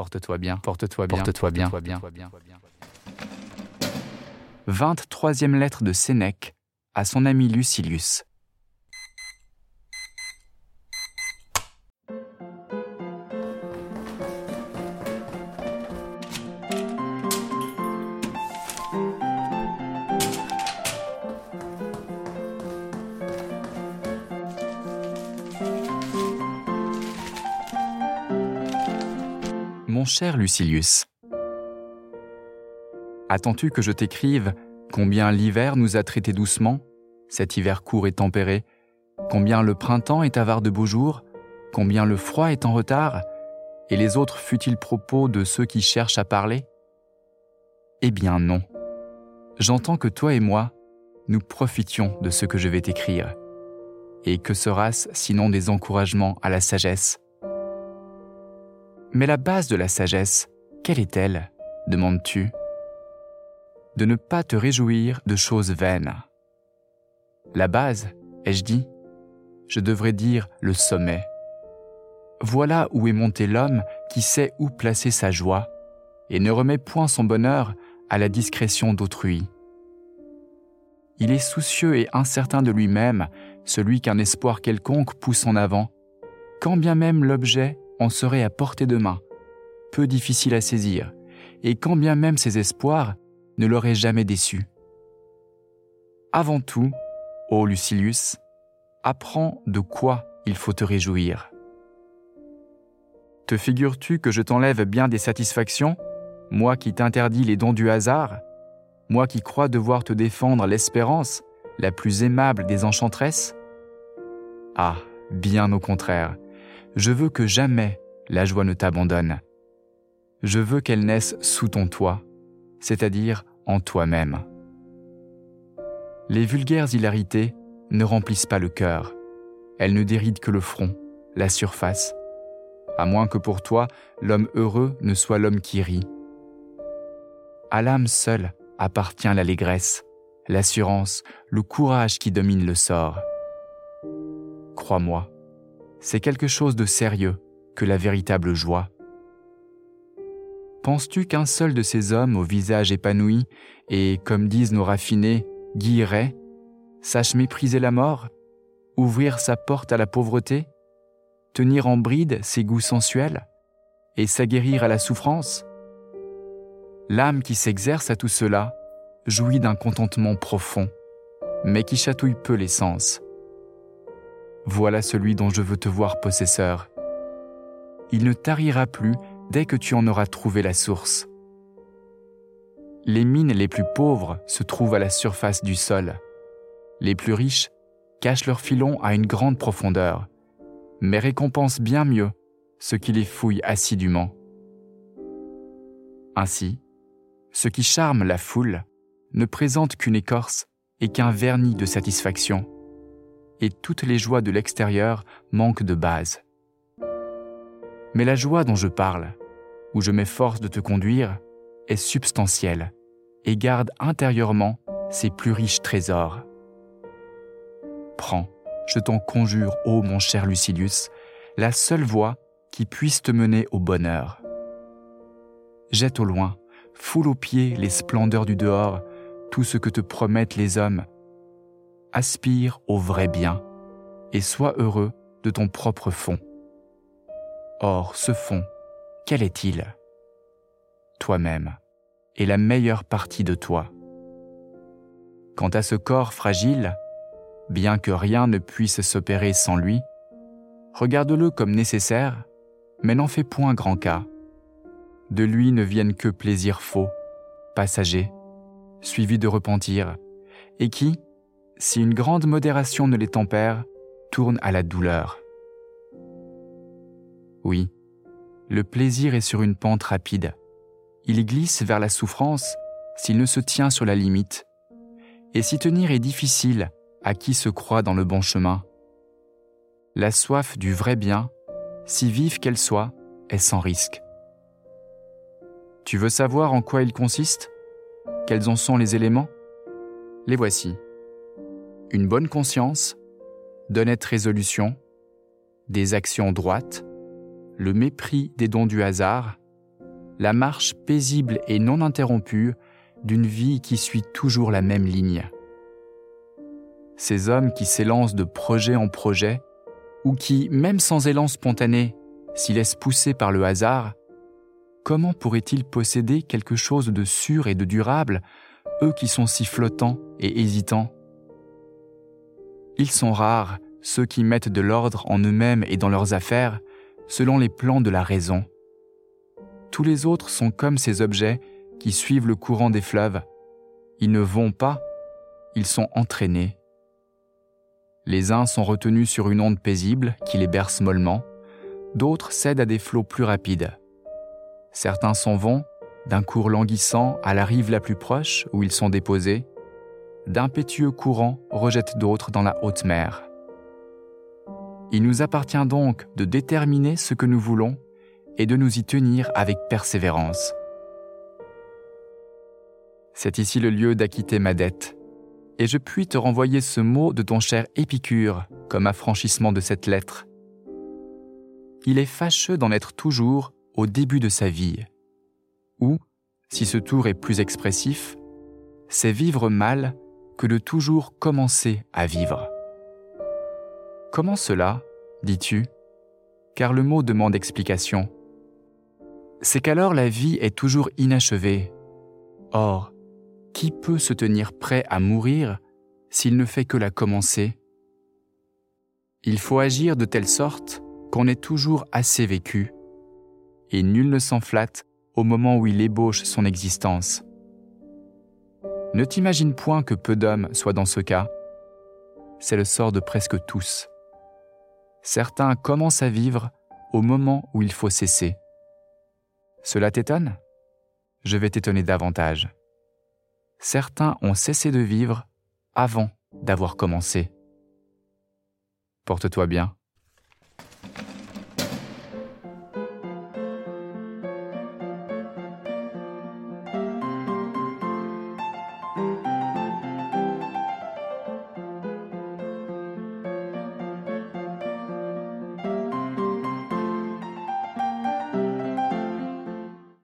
Porte-toi bien, porte-toi bien, porte-toi bien, porte-toi bien. 23e lettre de Sénèque à son ami Lucilius. Mon cher Lucilius, attends-tu que je t'écrive combien l'hiver nous a traités doucement, cet hiver court et tempéré, combien le printemps est avare de beaux jours, combien le froid est en retard, et les autres futiles propos de ceux qui cherchent à parler? Eh bien non. J'entends que toi et moi, nous profitions de ce que je vais t'écrire. Et que sera-ce sinon des encouragements à la sagesse? Mais la base de la sagesse, quelle est-elle? demandes-tu De ne pas te réjouir de choses vaines. La base, ai-je dit? Je devrais dire le sommet. Voilà où est monté l'homme qui sait où placer sa joie et ne remet point son bonheur à la discrétion d'autrui. Il est soucieux et incertain de lui-même, celui qu'un espoir quelconque pousse en avant, quand bien même l'objet en serait à portée de main, peu difficile à saisir, et quand bien même ses espoirs ne l'auraient jamais déçu. Avant tout, ô Lucilius, apprends de quoi il faut te réjouir. Te figures-tu que je t'enlève bien des satisfactions, moi qui t'interdis les dons du hasard, moi qui crois devoir te défendre l'espérance, la plus aimable des enchantresses? Ah, bien au contraire, je veux que jamais la joie ne t'abandonne. Je veux qu'elle naisse sous ton toit, c'est-à-dire en toi-même. Les vulgaires hilarités ne remplissent pas le cœur, elles ne dérident que le front, la surface, à moins que pour toi l'homme heureux ne soit l'homme qui rit. À l'âme seule appartient l'allégresse, l'assurance, le courage qui domine le sort. Crois-moi, c'est quelque chose de sérieux que la véritable joie. Penses-tu qu'un seul de ces hommes au visage épanoui et, comme disent nos raffinés, guillerait, sache mépriser la mort, ouvrir sa porte à la pauvreté, tenir en bride ses goûts sensuels et s'aguerrir à la souffrance? L'âme qui s'exerce à tout cela jouit d'un contentement profond, mais qui chatouille peu les sens. Voilà celui dont je veux te voir possesseur. Il ne tarira plus dès que tu en auras trouvé la source. Les mines les plus pauvres se trouvent à la surface du sol. Les plus riches cachent leurs filons à une grande profondeur, mais récompensent bien mieux ceux qui les fouillent assidûment. Ainsi, ce qui charme la foule ne présente qu'une écorce et qu'un vernis de satisfaction et toutes les joies de l'extérieur manquent de base. Mais la joie dont je parle, où je m'efforce de te conduire, est substantielle et garde intérieurement ses plus riches trésors. Prends, je t'en conjure, ô mon cher Lucilius, la seule voie qui puisse te mener au bonheur. Jette au loin, foule aux pieds les splendeurs du dehors, tout ce que te promettent les hommes aspire au vrai bien et sois heureux de ton propre fond. Or, ce fond, quel est-il? Toi-même et la meilleure partie de toi. Quant à ce corps fragile, bien que rien ne puisse s'opérer sans lui, regarde-le comme nécessaire, mais n'en fais point grand cas. De lui ne viennent que plaisirs faux, passagers, suivis de repentir, et qui, si une grande modération ne les tempère, tournent à la douleur. Oui, le plaisir est sur une pente rapide. Il glisse vers la souffrance s'il ne se tient sur la limite. Et s'y tenir est difficile à qui se croit dans le bon chemin? La soif du vrai bien, si vive qu'elle soit, est sans risque. Tu veux savoir en quoi il consiste? Quels en sont les éléments? Les voici une bonne conscience, d'honnêtes résolutions, des actions droites, le mépris des dons du hasard, la marche paisible et non interrompue d'une vie qui suit toujours la même ligne. Ces hommes qui s'élancent de projet en projet, ou qui, même sans élan spontané, s'y laissent pousser par le hasard, comment pourraient-ils posséder quelque chose de sûr et de durable, eux qui sont si flottants et hésitants? Ils sont rares, ceux qui mettent de l'ordre en eux-mêmes et dans leurs affaires, selon les plans de la raison. Tous les autres sont comme ces objets qui suivent le courant des fleuves. Ils ne vont pas, ils sont entraînés. Les uns sont retenus sur une onde paisible qui les berce mollement, d'autres cèdent à des flots plus rapides. Certains s'en vont, d'un cours languissant à la rive la plus proche où ils sont déposés, d'impétueux courants rejettent d'autres dans la haute mer. Il nous appartient donc de déterminer ce que nous voulons et de nous y tenir avec persévérance. C'est ici le lieu d'acquitter ma dette, et je puis te renvoyer ce mot de ton cher Épicure comme affranchissement de cette lettre. Il est fâcheux d'en être toujours au début de sa vie, ou, si ce tour est plus expressif, c'est vivre mal de toujours commencer à vivre. Comment cela, dis-tu? Car le mot demande explication. C'est qu'alors la vie est toujours inachevée. Or, qui peut se tenir prêt à mourir s'il ne fait que la commencer? Il faut agir de telle sorte qu'on ait toujours assez vécu, et nul ne s'en flatte au moment où il ébauche son existence. Ne t'imagine point que peu d'hommes soient dans ce cas. C'est le sort de presque tous certains commencent à vivre au moment où il faut cesser. Cela t'étonne? Je vais t'étonner davantage. Certains ont cessé de vivre avant d'avoir commencé. Porte-toi bien.